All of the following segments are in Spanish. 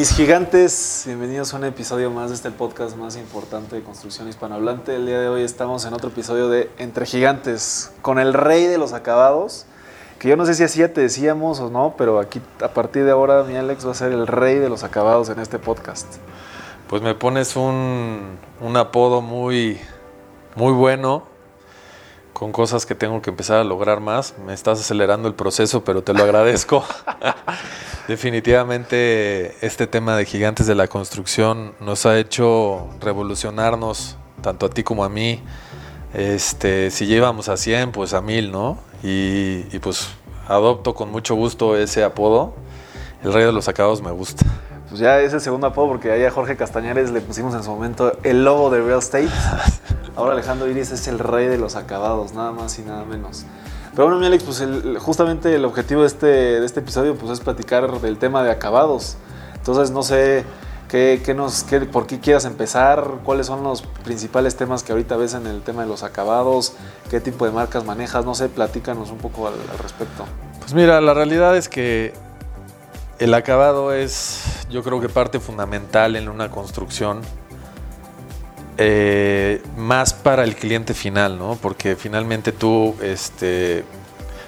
Mis gigantes, bienvenidos a un episodio más de este podcast más importante de construcción hispanohablante. El día de hoy estamos en otro episodio de Entre Gigantes, con el rey de los acabados, que yo no sé si así ya te decíamos o no, pero aquí a partir de ahora mi Alex va a ser el rey de los acabados en este podcast. Pues me pones un, un apodo muy, muy bueno, con cosas que tengo que empezar a lograr más. Me estás acelerando el proceso, pero te lo agradezco. Definitivamente este tema de gigantes de la construcción nos ha hecho revolucionarnos, tanto a ti como a mí. Este, si llevamos a 100, pues a 1000, ¿no? Y, y pues adopto con mucho gusto ese apodo. El rey de los acabados me gusta. Pues ya es el segundo apodo porque ahí a Jorge Castañares le pusimos en su momento el logo de Real Estate. Ahora Alejandro Iris es el rey de los acabados, nada más y nada menos. Pero bueno, mi Alex, pues justamente el objetivo de este, de este episodio pues es platicar del tema de acabados. Entonces no sé qué, qué nos, qué- por qué quieras empezar, cuáles son los principales temas que ahorita ves en el tema de los acabados, qué tipo de marcas manejas, no sé, platícanos un poco al, al respecto. Pues mira, la realidad es que el acabado es, yo creo que parte fundamental en una construcción, eh, más para el cliente final, ¿no? Porque finalmente tú, este,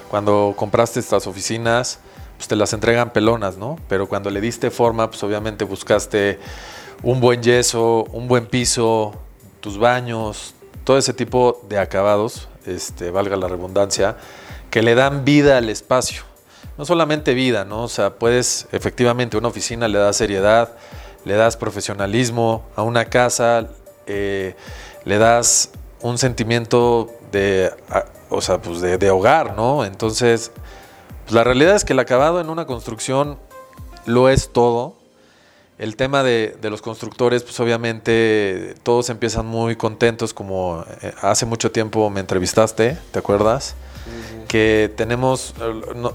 cuando compraste estas oficinas, pues te las entregan pelonas, ¿no? Pero cuando le diste forma, pues obviamente buscaste un buen yeso, un buen piso, tus baños, todo ese tipo de acabados, este, valga la redundancia, que le dan vida al espacio. No solamente vida, ¿no? O sea, puedes, efectivamente, una oficina le da seriedad, le das profesionalismo, a una casa eh, le das un sentimiento de, o sea, pues de, de hogar, ¿no? Entonces, pues la realidad es que el acabado en una construcción lo es todo. El tema de, de los constructores, pues obviamente todos empiezan muy contentos, como eh, hace mucho tiempo me entrevistaste, ¿te acuerdas? que tenemos, no-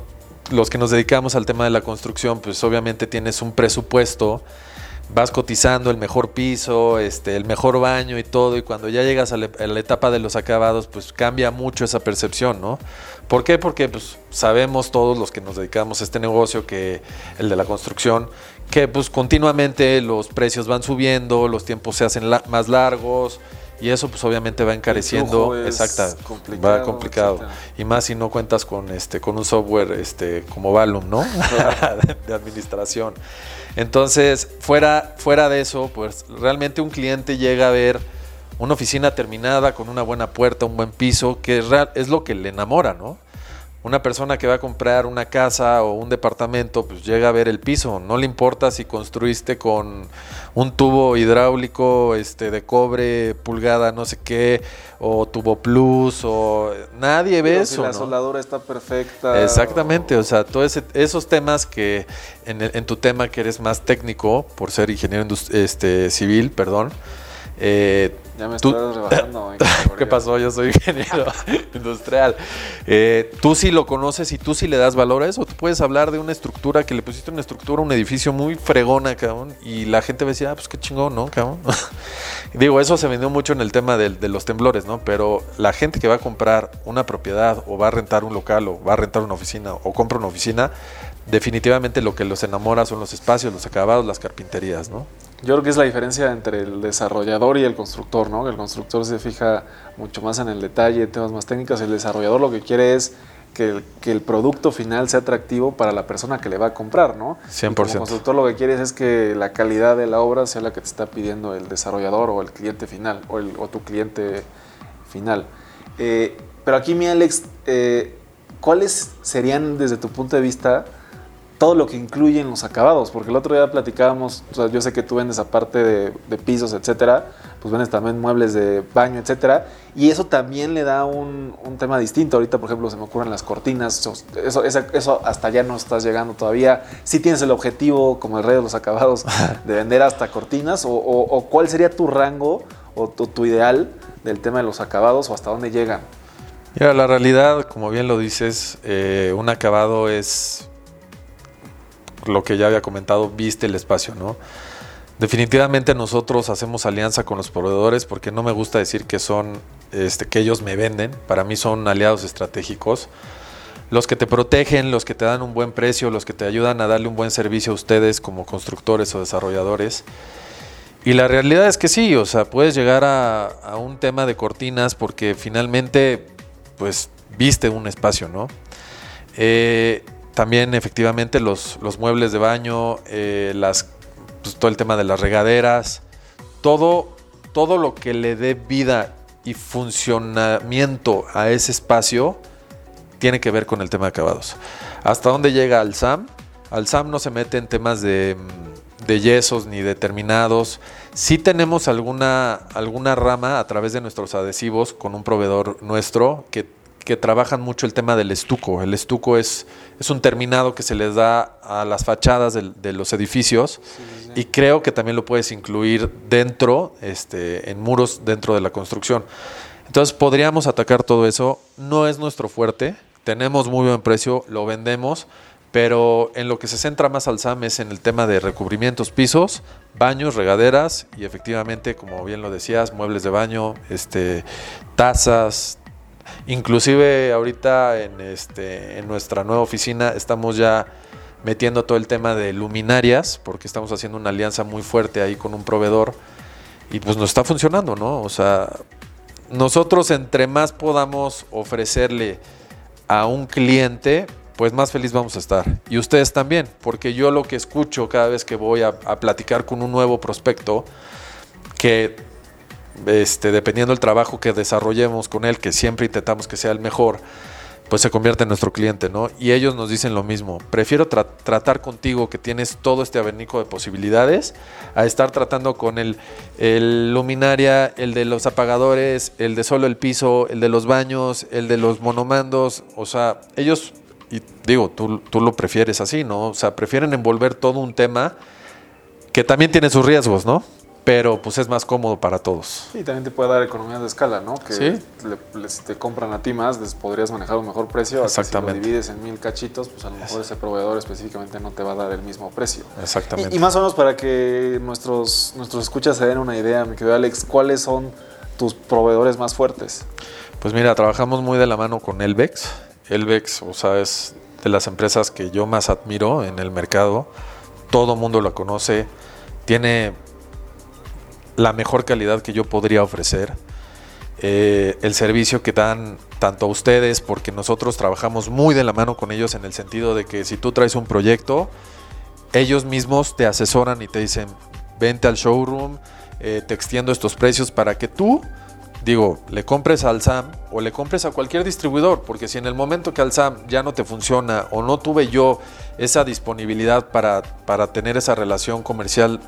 los que nos dedicamos al tema de la construcción, pues obviamente tienes un presupuesto, vas cotizando el mejor piso, este, el mejor baño y todo, y cuando ya llegas a la, a la etapa de los acabados, pues cambia mucho esa percepción, ¿no? ¿Por qué? Porque pues, sabemos todos los que nos dedicamos a este negocio, que el de la construcción, que pues continuamente los precios van subiendo, los tiempos se hacen la- más largos, y eso pues obviamente va encareciendo, exacta, complicado, va complicado. Y más si no cuentas con este con un software este como Valum, ¿no? de administración. Entonces, fuera fuera de eso, pues realmente un cliente llega a ver una oficina terminada con una buena puerta, un buen piso, que es, es lo que le enamora, ¿no? Una persona que va a comprar una casa o un departamento, pues llega a ver el piso. No le importa si construiste con un tubo hidráulico este, de cobre, pulgada, no sé qué, o tubo plus, o nadie ve Pero si eso. la ¿no? soldadura está perfecta. Exactamente, o sea, todos esos temas que en, el- en tu tema que eres más técnico, por ser ingeniero este, civil, perdón. Eh, Ya me tú- estás rebasando. en ¿Qué pasó? Yo soy ingeniero industrial. Eh, tú sí lo conoces y tú sí le das valor a eso. Tú puedes hablar de una estructura que le pusiste una estructura, un edificio muy fregona, cabrón. Y la gente va a decir, ah, pues qué chingón, ¿no, cabrón? Digo, eso se vendió mucho en el tema de, los temblores, ¿no? Pero la gente que va a comprar una propiedad o va a rentar un local o va a rentar una oficina o compra una oficina, definitivamente lo que los enamora son los espacios, los acabados, las carpinterías, ¿no? Yo creo que es la diferencia entre el desarrollador y el constructor, ¿no? El constructor se fija mucho más en el detalle, temas más técnicos. El desarrollador lo que quiere es que el, que el producto final sea atractivo para la persona que le va a comprar, ¿no? Y 100%. Como constructor lo que quieres es que la calidad de la obra sea la que te está pidiendo el desarrollador o el cliente final o, el- o tu cliente final. Eh, pero aquí, mi Alex, eh, ¿cuáles serían desde tu punto de vista todo lo que incluye en los acabados, porque el otro día platicábamos, o sea, yo sé que tú vendes aparte de, de pisos, etcétera, pues vendes también muebles de baño, etcétera, y eso también le da un, un tema distinto. Ahorita, por ejemplo, se me ocurren las cortinas, eso, eso, hasta allá no estás llegando todavía. Si tienes el objetivo, como el rey de los acabados, de vender hasta cortinas, o, o- o cuál sería tu rango o tu, tu ideal del tema de los acabados, o hasta dónde llegan. Mira, la realidad, como bien lo dices, eh, un acabado es lo que ya había comentado, viste el espacio, ¿no? Definitivamente nosotros hacemos alianza con los proveedores porque no me gusta decir que son, este, que ellos me venden, para mí son aliados estratégicos, los que te protegen, los que te dan un buen precio, los que te ayudan a darle un buen servicio a ustedes como constructores o desarrolladores. Y la realidad es que sí, o sea, puedes llegar a, un tema de cortinas porque finalmente, pues, viste un espacio, ¿no? Eh, también efectivamente los, los, muebles de baño, eh, las, pues, todo el tema de las regaderas, todo, todo lo que le dé vida y funcionamiento a ese espacio tiene que ver con el tema de acabados. ¿Hasta dónde llega al SAM? Al SAM no se mete en temas de, yesos ni determinados. Sí tenemos alguna, alguna rama a través de nuestros adhesivos con un proveedor nuestro que, que trabajan mucho el tema del estuco. El estuco es, es un terminado que se les da a las fachadas de, los edificios y creo que también lo puedes incluir dentro, este, en muros dentro de la construcción. Entonces podríamos atacar todo eso. No es nuestro fuerte tenemos muy buen precio, lo vendemos, pero en lo que se centra más al SAM es en el tema de recubrimientos, pisos, baños, regaderas y efectivamente, como bien lo decías, muebles de baño, este, tazas. Inclusive ahorita en, este, en nuestra nueva oficina estamos ya metiendo todo el tema de luminarias, porque estamos haciendo una alianza muy fuerte ahí con un proveedor y pues nos está funcionando, ¿no? O sea, nosotros entre más podamos ofrecerle a un cliente, pues más feliz vamos a estar. Y ustedes también, porque yo lo que escucho cada vez que voy a, platicar con un nuevo prospecto, que este, dependiendo del trabajo que desarrollemos con él, que siempre intentamos que sea el mejor, pues se convierte en nuestro cliente, ¿no? Y ellos nos dicen lo mismo. Prefiero tratar contigo que tienes todo este abanico de posibilidades a estar tratando con el, el, luminaria, el de los apagadores, el de solo el piso, el de los baños, el de los monomandos. O sea, ellos, y digo, tú, tú lo prefieres así, ¿no? O sea, prefieren envolver todo un tema que también tiene sus riesgos, ¿no? Pero pues es más cómodo para todos. Y también te puede dar economía de escala, ¿no? Que ¿Sí? si te compran a ti más, les podrías manejar un mejor precio. Exactamente. Si lo divides en mil cachitos, pues a lo mejor ese proveedor específicamente no te va a dar el mismo precio. Exactamente. Y, más o menos para que nuestros, nuestros escuchas se den una idea, mi querido Alex, ¿cuáles son tus proveedores más fuertes? Pues mira, trabajamos muy de la mano con Elvex. Elvex, o sea, es de las empresas que yo más admiro en el mercado. Todo mundo lo conoce. Tiene la mejor calidad que yo podría ofrecer. Eh, el servicio que dan tanto a ustedes, porque nosotros trabajamos muy de la mano con ellos en el sentido de que si tú traes un proyecto, ellos mismos te asesoran y te dicen, vente al showroom, eh, te extiendo estos precios para que tú digo, le compres al SAM o le compres a cualquier distribuidor, porque si en el momento que al SAM ya no te funciona o no tuve yo esa disponibilidad para, para tener esa relación comercial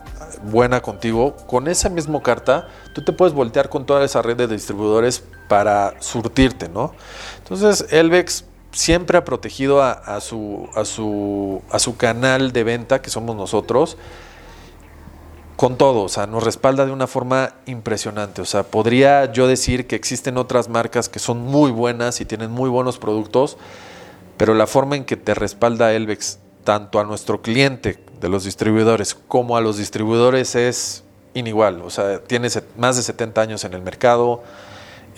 buena contigo, con esa misma carta tú te puedes voltear con toda esa red de distribuidores para surtirte, ¿no? Entonces, Elvex siempre ha protegido a, su, a, su, a su canal de venta, que somos nosotros, con todo, o sea, nos respalda de una forma impresionante. O sea, podría yo decir que existen otras marcas que son muy buenas y tienen muy buenos productos, pero la forma en que te respalda Elvex, tanto a nuestro cliente de los distribuidores como a los distribuidores, es inigual. O sea, tiene más de 70 años en el mercado,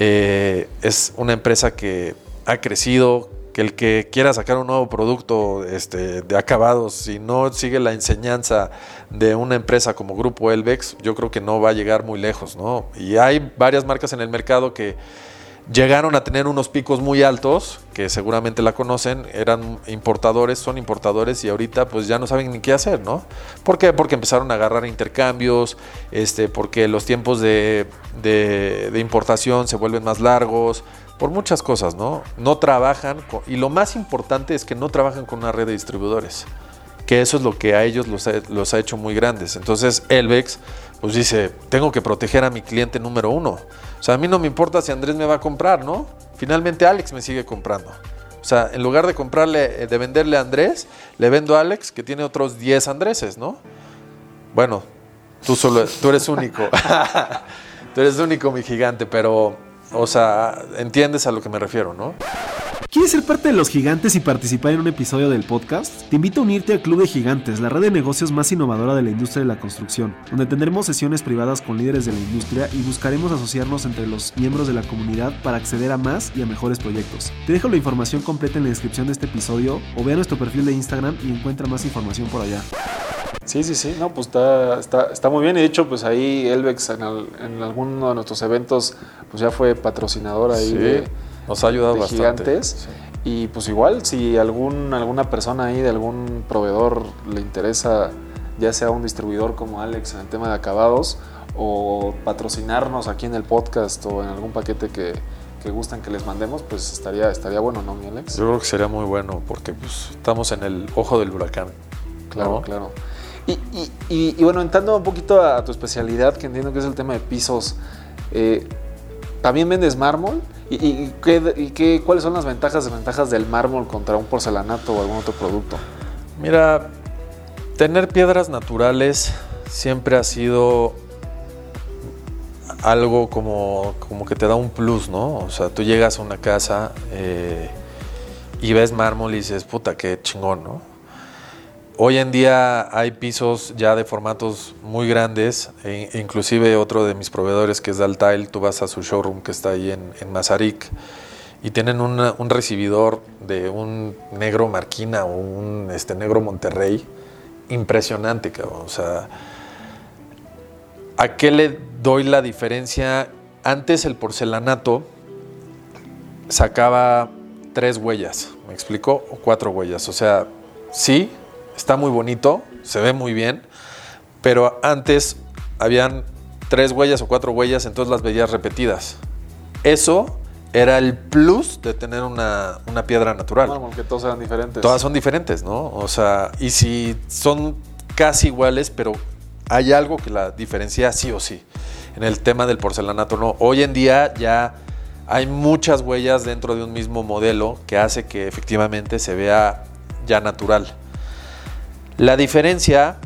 eh, es una empresa que ha crecido, que el que quiera sacar un nuevo producto este, de acabados, si no sigue la enseñanza de una empresa como Grupo Elvex, yo creo que no va a llegar muy lejos, ¿no? Y hay varias marcas en el mercado que llegaron a tener unos picos muy altos, que seguramente la conocen, eran importadores, son importadores y ahorita pues ya no saben ni qué hacer, ¿no? ¿Por qué? Porque empezaron a agarrar intercambios, este, porque los tiempos de, de importación se vuelven más largos, por muchas cosas, ¿no? No trabajan, y lo más importante es que no trabajan con una red de distribuidores, que eso es lo que a ellos los ha, hecho muy grandes. Entonces, Elvex, pues dice, tengo que proteger a mi cliente número uno. O sea, a mí no me importa si Andrés me va a comprar, ¿no? Finalmente Alex me sigue comprando. O sea, en lugar de comprarle, eh, de venderle a Andrés, le vendo a Alex que tiene otros 10 Andreses, ¿no? Bueno, tú solo, tú eres único. tú eres único, mi gigante, pero o sea, entiendes a lo que me refiero, ¿no? ¿Quieres ser parte de los gigantes y participar en un episodio del podcast? Te invito a unirte al Club de Gigantes, la red de negocios más innovadora de la industria de la construcción, donde tendremos sesiones privadas con líderes de la industria y buscaremos asociarnos entre los miembros de la comunidad para acceder a más y a mejores proyectos. Te dejo la información completa en la descripción de este episodio o ve a nuestro perfil de Instagram y encuentra más información por allá. Sí, sí, sí, no, pues está, está, está muy bien. Y de hecho, pues ahí Elvex en, en alguno de nuestros eventos, pues ya fue patrocinador ahí de nos ha ayudado de bastante. gigantes. Y pues igual, si algún, alguna persona ahí de algún proveedor le interesa, ya sea un distribuidor como Alex en el tema de acabados, o patrocinarnos aquí en el podcast o en algún paquete que, que gustan que les mandemos, pues estaría, estaría bueno, ¿no, mi Alex? Yo creo que sería muy bueno porque pues, estamos en el ojo del huracán. Claro, ¿no? claro. Y, y- y- y bueno, entrando un poquito a tu especialidad, que entiendo que es el tema de pisos, eh, ¿también vendes mármol? ¿Y, qué- cuáles son las ventajas y desventajas del mármol contra un porcelanato o algún otro producto? Mira, tener piedras naturales siempre ha sido algo como, como que te da un plus, ¿no? O sea, tú llegas a una casa eh, y ves mármol y dices, puta, qué chingón, ¿no? Hoy en día hay pisos ya de formatos muy grandes, e inclusive otro de mis proveedores que es Daltile, tú vas a su showroom que está ahí en, en Mazarik y tienen un recibidor de un negro Marquina o un este, negro Monterrey impresionante, cabrón. O sea, ¿a qué le doy la diferencia? Antes el porcelanato sacaba tres huellas, ¿me explico? O cuatro huellas. O sea, sí, está muy bonito, se ve muy bien, pero antes habían tres huellas o cuatro huellas, entonces las veías repetidas. Eso era el plus de tener una, una piedra natural. Mármol, que todos eran diferentes. Todas son diferentes, ¿no? O sea, y si son casi iguales, pero hay algo que la diferencia sí o sí. En el tema del porcelanato, no. Hoy en día ya hay muchas huellas dentro de un mismo modelo que hace que efectivamente se vea ya natural. La diferencia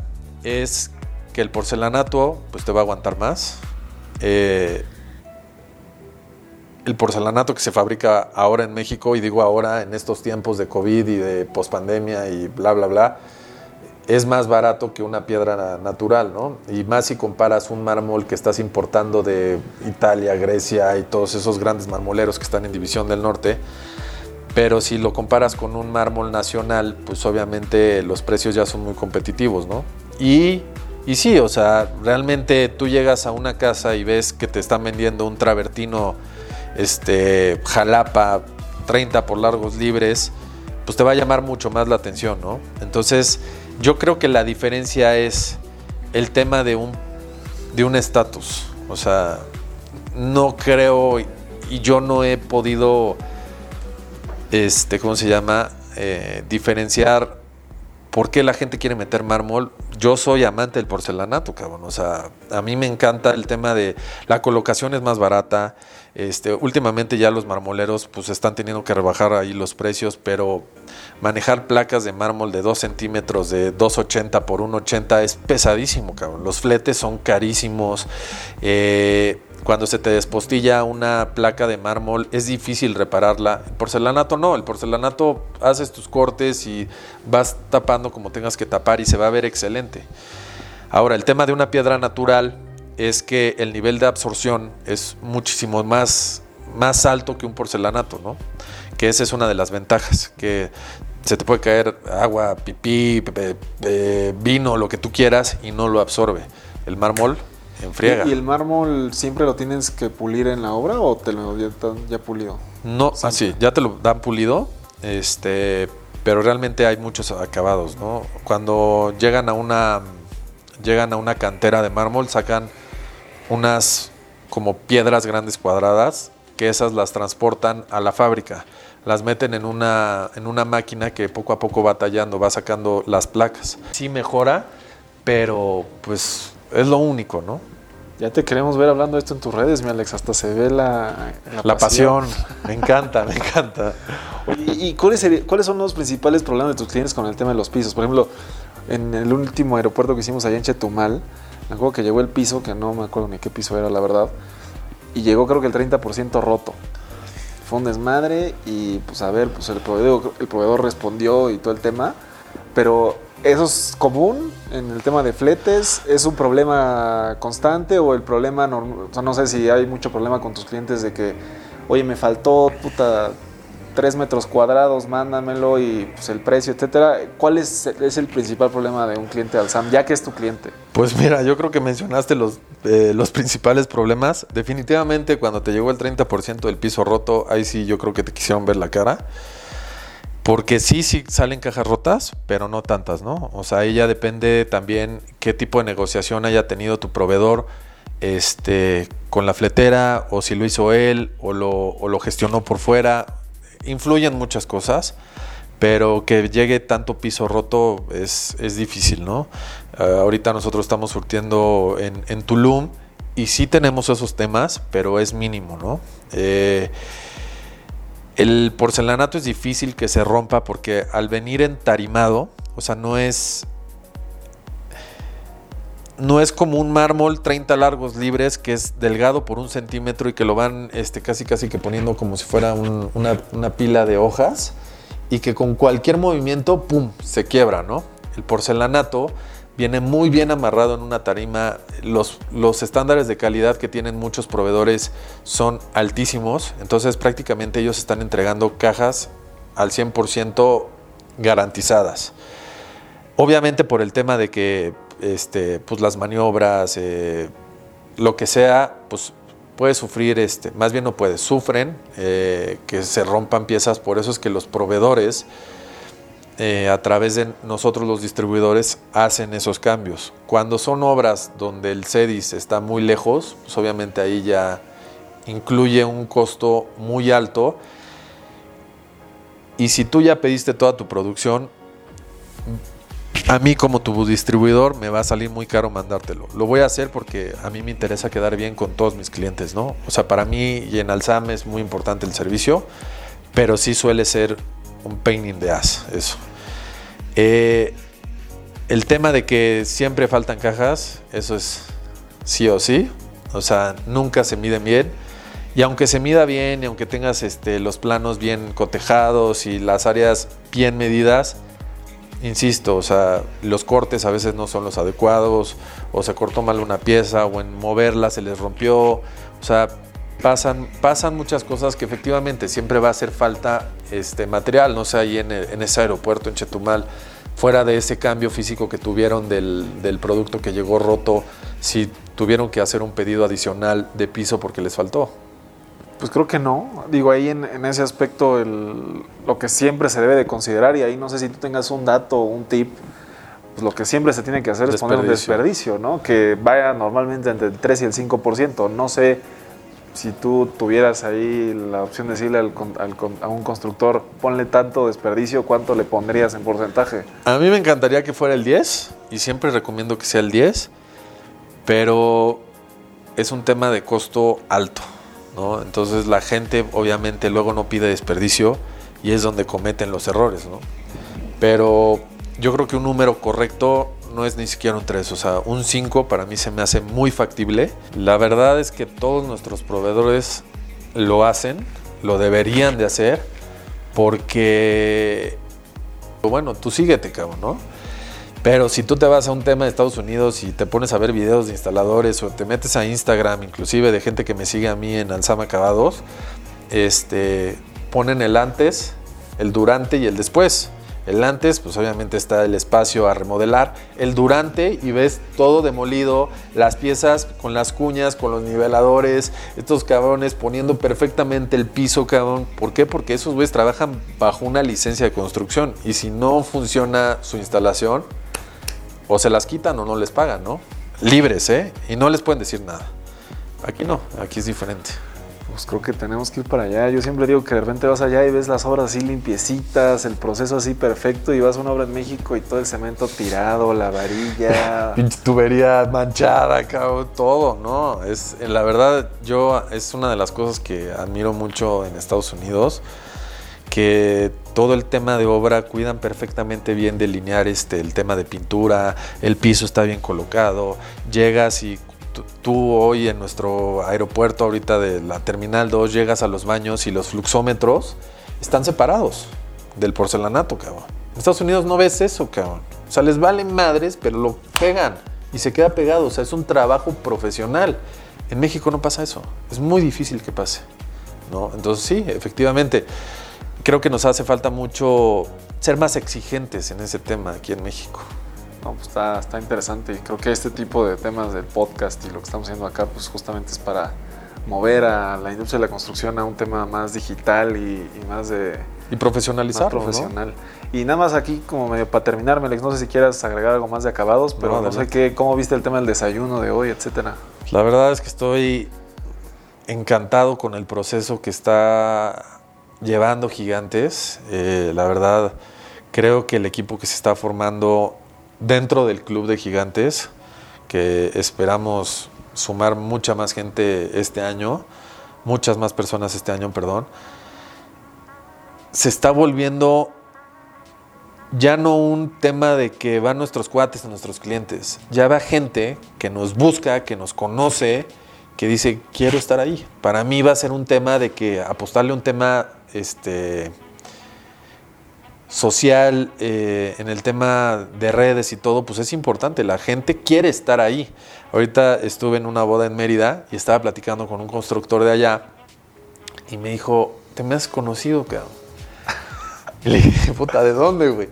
es que el porcelanato pues te va a aguantar más. Eh, el porcelanato que se fabrica ahora en México, y digo ahora en estos tiempos de COVID y de pospandemia y bla, bla, bla, es más barato que una piedra natural, ¿no? Y más si comparas un mármol que estás importando de Italia, Grecia y todos esos grandes marmoleros que están en División del Norte. Pero si lo comparas con un mármol nacional, pues obviamente los precios ya son muy competitivos, ¿no? Y, y sí, o sea, realmente tú llegas a una casa y ves que te están vendiendo un travertino este, jalapa, 30 por largos libres, pues te va a llamar mucho más la atención, ¿no? Entonces, yo creo que la diferencia es el tema de un de un estatus. O sea, no creo y yo no he podido, este, ¿cómo se llama? Eh, diferenciar por qué la gente quiere meter mármol. Yo soy amante del porcelanato, cabrón. O sea, a mí me encanta el tema de la colocación es más barata. Este, últimamente ya los marmoleros pues están teniendo que rebajar ahí los precios, pero manejar placas de mármol de 2 centímetros de 2,80 por 1,80 es pesadísimo, cabrón. Los fletes son carísimos. Eh, cuando se te despostilla una placa de mármol es difícil repararla. El porcelanato no, el porcelanato haces tus cortes y vas tapando como tengas que tapar y se va a ver excelente. Ahora, el tema de una piedra natural es que el nivel de absorción es muchísimo más, más alto que un porcelanato, ¿no? Que esa es una de las ventajas, que se te puede caer agua, pipí, vino, lo que tú quieras y no lo absorbe. El mármol enfriega. ¿Y, y el mármol siempre lo tienes que pulir en la obra o te lo ya, ya pulido? No, así, ya te lo dan pulido, este, pero realmente hay muchos acabados, ¿no? Cuando llegan a una llegan a una cantera de mármol, sacan unas como piedras grandes cuadradas, que esas las transportan a la fábrica. Las meten en una, en una máquina que poco a poco va tallando, va sacando las placas. Sí mejora, pero pues es lo único, ¿no? Ya te queremos ver hablando de esto en tus redes, mi Alex. Hasta se ve la, La pasión, me encanta, me encanta. ¿Y cuáles son los principales problemas de tus clientes con el tema de los pisos? Por ejemplo, en el último aeropuerto que hicimos allá en Chetumal, me acuerdo que llegó el piso, que no me acuerdo ni qué piso era, la verdad, y llegó creo que el 30% roto. fue un desmadre y pues a ver, pues el proveedor, el proveedor respondió y todo el tema, pero ¿eso es común en el tema de fletes? ¿Es un problema constante o el problema, o sea, no sé si hay mucho problema con tus clientes de que, oye, me faltó puta 3 metros cuadrados, mándamelo y pues, el precio, etcétera. ¿Cuál es, el principal problema de un cliente Alsam, ya que es tu cliente? Pues mira, yo creo que mencionaste los, eh, los principales problemas. Definitivamente cuando te llegó el 30% del piso roto, ahí sí yo creo que te quisieron ver la cara. Porque sí, sí salen cajas rotas, pero no tantas, ¿no? O sea, ahí ya depende también qué tipo de negociación haya tenido tu proveedor este, con la fletera, o si lo hizo él, o lo, o lo gestionó por fuera. Influyen muchas cosas, pero que llegue tanto piso roto es, es difícil, ¿no? Ah, ahorita nosotros estamos surtiendo en, en Tulum y sí tenemos esos temas, pero es mínimo, ¿no? Eh, el porcelanato es difícil que se rompa porque al venir entarimado, o sea, no es. No es como un mármol 30 largos libres que es delgado por un centímetro y que lo van este, casi casi que poniendo como si fuera un- una, una pila de hojas y que con cualquier movimiento, ¡pum!, se quiebra, ¿no? El porcelanato viene muy bien amarrado en una tarima. Los, los estándares de calidad que tienen muchos proveedores son altísimos, entonces prácticamente ellos están entregando cajas al 100% garantizadas. Obviamente por el tema de que este, pues las maniobras, eh, lo que sea, pues puede sufrir, este, más bien no puede, sufren eh, que se rompan piezas, por eso es que los proveedores eh, a través de nosotros los distribuidores hacen esos cambios. Cuando son obras donde el CEDIS está muy lejos, pues obviamente ahí ya incluye un costo muy alto. Y si tú ya pediste toda tu producción, a mí como tu distribuidor me va a salir muy caro mandártelo. Lo voy a hacer porque a mí me interesa quedar bien con todos mis clientes, ¿no? O sea, para mí y en Alzam es muy importante el servicio, pero sí suele ser un pain in the eso. Eh, el tema de que siempre faltan cajas, eso es sí o sí. O sea, nunca se miden bien. Y aunque se mida bien, y aunque tengas este, los planos bien cotejados y las áreas bien medidas, insisto, o sea, los cortes a veces no son los adecuados, o se cortó mal una pieza, o en moverla se les rompió. O sea, pasan, pasan muchas cosas que efectivamente siempre va a hacer falta este material, no sé, ahí en, el- en ese aeropuerto en Chetumal, fuera de ese cambio físico que tuvieron del, del producto que llegó roto, si tuvieron que hacer un pedido adicional de piso porque les faltó. Pues creo que no. Digo, ahí en, en ese aspecto el- lo que siempre se debe de considerar, y ahí no sé si tú tengas un dato o un tip, pues lo que siempre se tiene que hacer es poner un Desperdicio. desperdicio, ¿no? Que vaya normalmente entre el 3 y el 5%. No sé si tú tuvieras ahí la opción de decirle a un constructor, ponle tanto desperdicio, ¿cuánto le pondrías en porcentaje? A mí me encantaría que fuera el 10 y siempre recomiendo que sea el 10, pero es un tema de costo alto, ¿no? Entonces la gente obviamente luego no pide desperdicio y es donde cometen los errores, ¿no? Pero yo creo que un número correcto no es ni siquiera un 3, o sea, un 5 para mí se me hace muy factible. La verdad es que todos nuestros proveedores lo hacen, lo deberían de hacer, porque, bueno, tú síguete, cabrón, ¿no? Pero si tú te vas a un tema de Estados Unidos y te pones a ver videos de instaladores o te metes a Instagram, inclusive de gente que me sigue a mí en Alzama Acabados, este, ponen el antes, el durante y el después. El antes, pues obviamente está el espacio a remodelar. El durante y ves todo demolido, las piezas con las cuñas, con los niveladores, estos cabrones poniendo perfectamente el piso, cabrón. ¿Por qué? Porque esos güeyes trabajan bajo una licencia de construcción y si no funciona su instalación, o se las quitan o no les pagan, ¿no? Libres, ¿eh? Y no les pueden decir nada. Aquí no, aquí es diferente. Pues creo que tenemos que ir para allá. Yo siempre digo que de repente vas allá y ves las obras así limpiecitas, el proceso así perfecto, y vas a una obra en México y todo el cemento tirado, la varilla. Tubería manchada, cabrón, todo, ¿no? Es, eh, la verdad, yo, es una de las cosas que admiro mucho en Estados Unidos, que todo el tema de obra cuidan perfectamente bien delinear este, el tema de pintura, el piso está bien colocado, llegas y tú- hoy en nuestro aeropuerto ahorita de la Terminal 2 llegas a los baños y los fluxómetros están separados del porcelanato, cabrón. En Estados Unidos no ves eso, cabrón. O sea, les valen madres, pero lo pegan y se queda pegado. O sea, es un trabajo profesional. En México no pasa eso. Es muy difícil que pase. ¿no? Entonces sí, efectivamente, creo que nos hace falta mucho ser más exigentes en ese tema aquí en México. No, pues está, está interesante y creo que este tipo de temas del podcast y lo que estamos haciendo acá, pues justamente es para mover a la industria de la construcción a un tema más digital y, y más de Y ¿no? profesional. Y nada más aquí, como medio para terminar, Melex, no sé si quieras agregar algo más de acabados, pero No, no, sé qué, cómo viste el tema del desayuno de hoy, etcétera. La verdad es que estoy encantado con el proceso que está llevando Gigantes. Eh, la verdad, creo que el equipo que se está formando dentro del club de Gigantes, que esperamos sumar mucha más gente este año, muchas más personas este año, perdón, se está volviendo ya no un tema de que van nuestros cuates a nuestros clientes, ya va gente que nos busca, que nos conoce, que dice, quiero estar ahí. Para mí va a ser un tema de que apostarle un tema este, social, eh, en el tema de redes y todo, pues es importante. La gente quiere estar ahí. Ahorita estuve en una boda en Mérida y estaba platicando con un constructor de allá y me dijo, ¿te me has conocido, cabrón? Y le dije, puta, ¿de dónde, güey?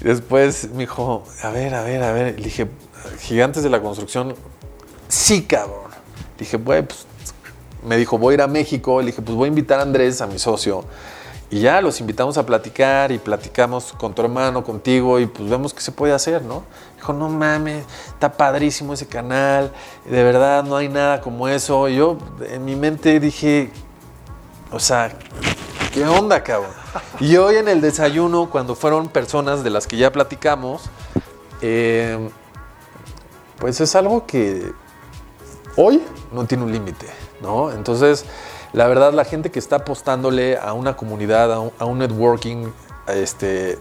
Y después me dijo, a ver, a ver, a ver. Le dije, gigantes de la construcción, sí, cabrón. Le dije, güey, pues, me dijo, voy a ir a México. Le dije, pues voy a invitar a Andrés, a mi socio. Y ya los invitamos a platicar y platicamos con tu hermano, contigo, y pues vemos qué se puede hacer, ¿no? Dijo, no mames, está padrísimo ese canal, de verdad no hay nada como eso. Y yo en mi mente dije, o sea, ¿qué onda, cabrón? Y hoy en el desayuno, cuando fueron personas de las que ya platicamos, eh, pues es algo que hoy no tiene un límite, ¿no? Entonces, la verdad, la gente que está apostándole a una comunidad, a un, networking este,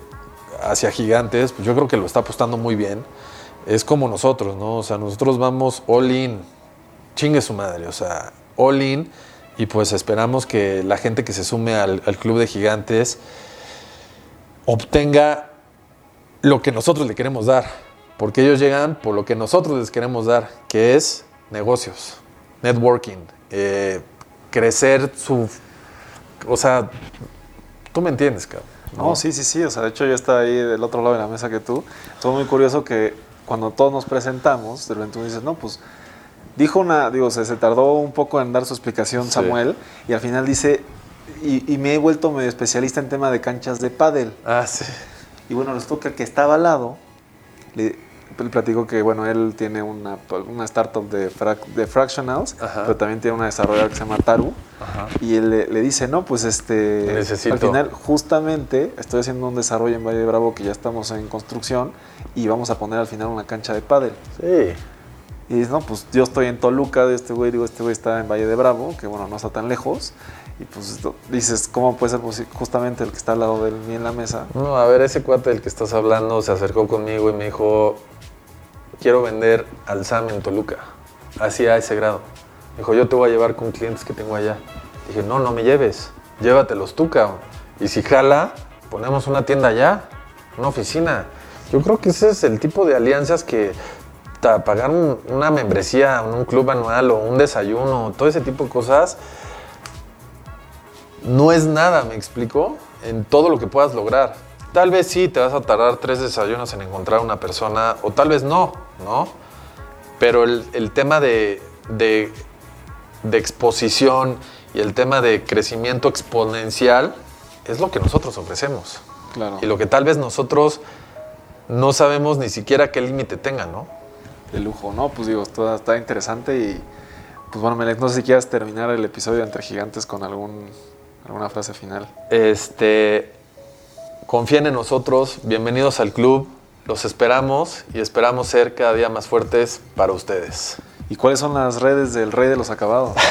hacia gigantes, pues yo creo que lo está apostando muy bien. Es como nosotros, ¿no? O sea, nosotros vamos all in, chingue su madre, o sea, all in. Y pues esperamos que la gente que se sume al, al club de gigantes obtenga lo que nosotros le queremos dar. Porque ellos llegan por lo que nosotros les queremos dar, que es negocios, networking, eh, crecer su... O sea, tú me entiendes, cabrón. No, sí, sí, sí. O sea, de hecho yo estaba ahí del otro lado de la mesa que tú. Todo muy curioso que cuando todos nos presentamos, de repente uno dices, no, pues dijo una, digo, se, se tardó un poco en dar su explicación Sí. Samuel y al final dice, y, y me he vuelto medio especialista en tema de canchas de pádel. Ah, sí. Y bueno, les toca que estaba al lado, le platico que, bueno, él tiene una, una startup de, de fractionals, Ajá. pero también tiene una desarrolladora que se llama Taru. Ajá. Y él le, le dice, no, pues este, Necesito. al final justamente estoy haciendo un desarrollo en Valle de Bravo que ya estamos en construcción y vamos a poner al final una cancha de pádel. Sí. Y dice, no, pues yo estoy en Toluca de este güey, digo, este güey está en Valle de Bravo, que bueno, no está tan lejos. Y pues esto- dices, ¿cómo puede ser posi- justamente el que está al lado de mí en la mesa? No, a ver, ese cuate del que estás hablando se acercó conmigo y me dijo, quiero vender al en Toluca. Así a ese grado. Dijo, yo te voy a llevar con clientes que tengo allá. Dije, no, no me lleves, llévatelos tú, cabrón. Y si jala, ponemos una tienda allá, una oficina. Yo creo que ese es el tipo de alianzas que pagar un- una membresía en un club anual o un desayuno, todo ese tipo de cosas, no es nada, me explico, en todo lo que puedas lograr. Tal vez sí, te vas a tardar tres desayunos en encontrar una persona, o tal vez no, ¿no? Pero el, el tema de, de, de exposición y el tema de crecimiento exponencial es lo que nosotros ofrecemos. Claro. Y lo que tal vez nosotros no sabemos ni siquiera qué límite tenga, ¿no? De lujo, ¿no? Pues digo, está, está interesante y pues bueno, Melec, no sé si quieras terminar el episodio entre gigantes con algún, alguna frase final. Este, confíen en nosotros, bienvenidos al club, los esperamos y esperamos ser cada día más fuertes para ustedes. ¿Y cuáles son las redes del rey de los acabados?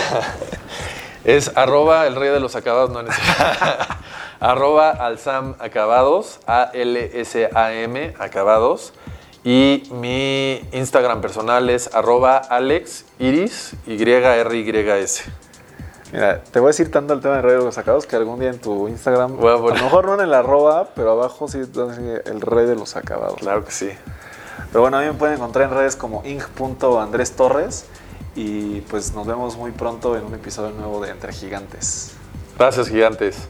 Es arroba el rey de los acabados, no arroba alsam acabados, A-L-S-A-M acabados. Y mi Instagram personal es arroba alexiris, Y-R-Y-S. Mira, te voy a decir tanto el tema de Rey de los Sacados que algún día en tu Instagram, Voy a lo mejor no en el arroba, pero abajo sí el Rey de los Acabados. Claro que sí. Pero bueno, a mí me pueden encontrar en redes como ing.andrés y pues nos vemos muy pronto en un episodio nuevo de Entre Gigantes. Gracias, gigantes.